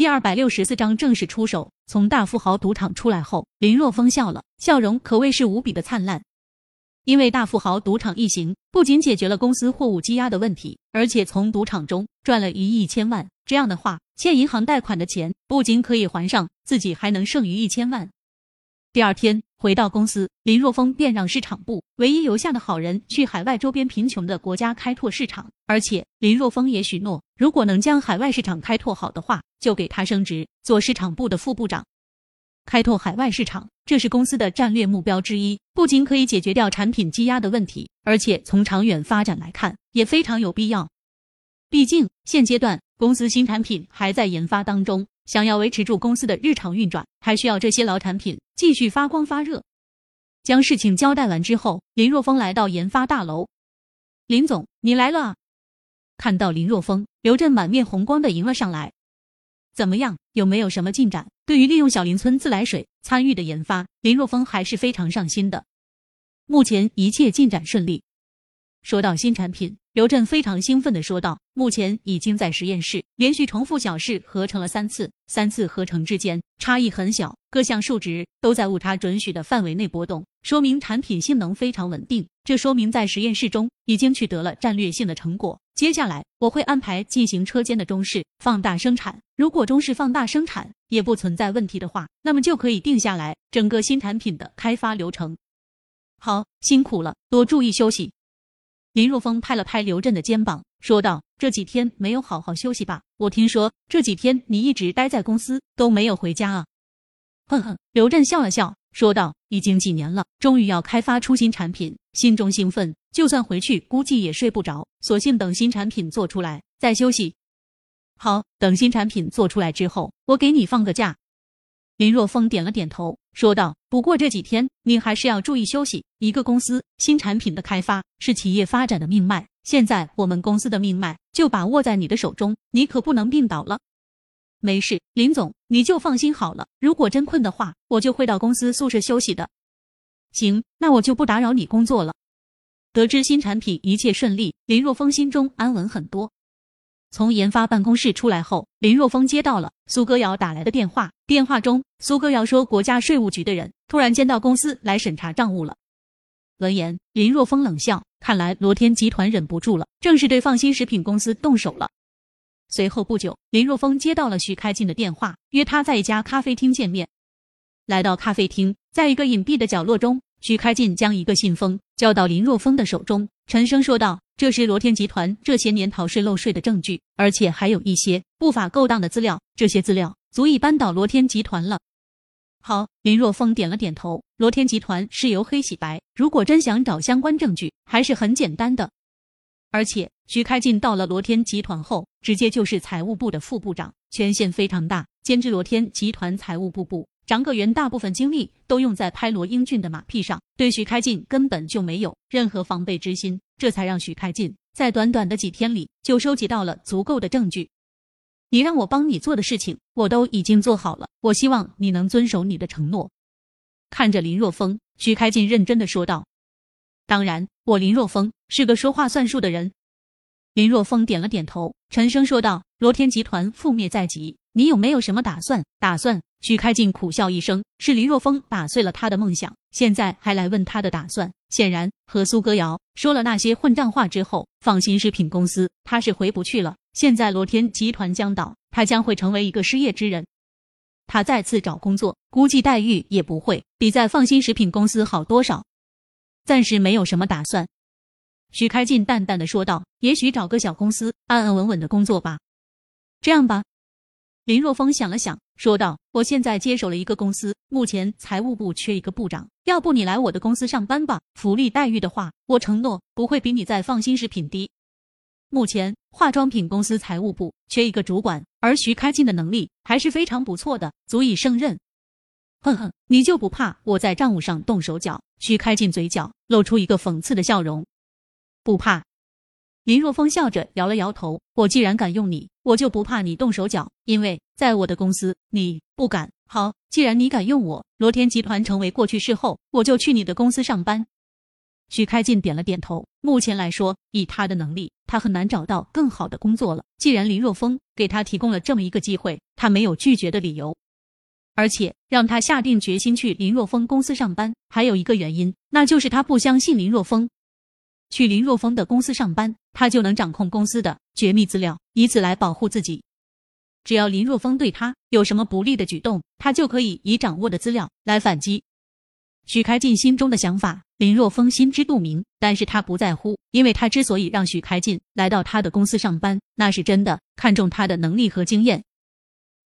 第二百六十四章正式出手。从大富豪赌场出来后，林若风笑了，笑容可谓是无比的灿烂。因为大富豪赌场一行不仅解决了公司货物积压的问题，而且从赌场中赚了一亿千万。这样的话，欠银行贷款的钱不仅可以还上，自己还能剩余一千万。第二天回到公司，林若风便让市场部唯一留下的好人去海外周边贫穷的国家开拓市场，而且林若风也许诺，如果能将海外市场开拓好的话，就给他升职做市场部的副部长。开拓海外市场，这是公司的战略目标之一，不仅可以解决掉产品积压的问题，而且从长远发展来看也非常有必要。毕竟现阶段公司新产品还在研发当中。想要维持住公司的日常运转，还需要这些老产品继续发光发热。将事情交代完之后，林若风来到研发大楼。林总，你来了。看到林若风，刘震满面红光的迎了上来。怎么样？有没有什么进展？对于利用小林村自来水参与的研发，林若风还是非常上心的。目前一切进展顺利。说到新产品。刘震非常兴奋地说道：“目前已经在实验室连续重复小试合成了三次，三次合成之间差异很小，各项数值都在误差准许的范围内波动，说明产品性能非常稳定。这说明在实验室中已经取得了战略性的成果。接下来我会安排进行车间的中试放大生产，如果中试放大生产也不存在问题的话，那么就可以定下来整个新产品的开发流程。好，辛苦了，多注意休息。”林若风拍了拍刘震的肩膀，说道：“这几天没有好好休息吧？我听说这几天你一直待在公司，都没有回家啊。”哼哼，刘震笑了笑，说道：“已经几年了，终于要开发出新产品，心中兴奋，就算回去估计也睡不着，索性等新产品做出来再休息。”好，等新产品做出来之后，我给你放个假。林若风点了点头，说道：“不过这几天你还是要注意休息。一个公司新产品的开发是企业发展的命脉，现在我们公司的命脉就把握在你的手中，你可不能病倒了。”没事，林总，你就放心好了。如果真困的话，我就会到公司宿舍休息的。行，那我就不打扰你工作了。得知新产品一切顺利，林若风心中安稳很多。从研发办公室出来后，林若风接到了苏歌瑶打来的电话。电话中，苏歌瑶说，国家税务局的人突然间到公司来审查账务了。闻言，林若风冷笑，看来罗天集团忍不住了，正式对放心食品公司动手了。随后不久，林若风接到了徐开进的电话，约他在一家咖啡厅见面。来到咖啡厅，在一个隐蔽的角落中，徐开进将一个信封交到林若风的手中，沉声说道。这是罗天集团这些年逃税漏税的证据，而且还有一些不法勾当的资料。这些资料足以扳倒罗天集团了。好，林若风点了点头。罗天集团是由黑洗白，如果真想找相关证据，还是很简单的。而且徐开进到了罗天集团后，直接就是财务部的副部长，权限非常大，兼职罗天集团财务部部。长个元大部分精力都用在拍罗英俊的马屁上，对徐开进根本就没有任何防备之心，这才让徐开进在短短的几天里就收集到了足够的证据。你让我帮你做的事情，我都已经做好了，我希望你能遵守你的承诺。看着林若风，徐开进认真的说道：“当然，我林若风是个说话算数的人。”林若风点了点头，沉声说道：“罗天集团覆灭在即，你有没有什么打算？打算？”许开进苦笑一声，是林若风打碎了他的梦想，现在还来问他的打算。显然和苏歌瑶说了那些混账话之后，放心食品公司他是回不去了。现在罗天集团将倒，他将会成为一个失业之人。他再次找工作，估计待遇也不会比在放心食品公司好多少。暂时没有什么打算。徐开进淡淡的说道：“也许找个小公司，安安稳稳的工作吧。这样吧。”林若风想了想，说道：“我现在接手了一个公司，目前财务部缺一个部长，要不你来我的公司上班吧？福利待遇的话，我承诺不会比你在放心食品低。目前化妆品公司财务部缺一个主管，而徐开进的能力还是非常不错的，足以胜任。哼哼，你就不怕我在账务上动手脚？”徐开进嘴角露出一个讽刺的笑容，不怕。林若风笑着摇了摇头：“我既然敢用你，我就不怕你动手脚，因为在我的公司，你不敢。好，既然你敢用我，罗天集团成为过去式后，我就去你的公司上班。”许开进点了点头。目前来说，以他的能力，他很难找到更好的工作了。既然林若风给他提供了这么一个机会，他没有拒绝的理由。而且让他下定决心去林若风公司上班，还有一个原因，那就是他不相信林若风。去林若风的公司上班，他就能掌控公司的绝密资料，以此来保护自己。只要林若风对他有什么不利的举动，他就可以以掌握的资料来反击。许开进心中的想法，林若风心知肚明，但是他不在乎，因为他之所以让许开进来到他的公司上班，那是真的看中他的能力和经验。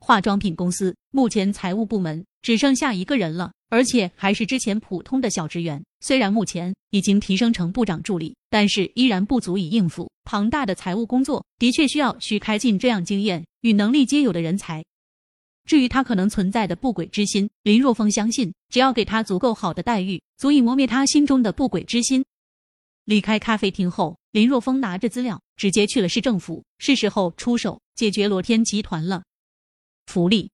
化妆品公司目前财务部门只剩下一个人了，而且还是之前普通的小职员。虽然目前已经提升成部长助理，但是依然不足以应付庞大的财务工作。的确需要许开进这样经验与能力皆有的人才。至于他可能存在的不轨之心，林若风相信，只要给他足够好的待遇，足以磨灭他心中的不轨之心。离开咖啡厅后，林若风拿着资料直接去了市政府，是时候出手解决罗天集团了。福利。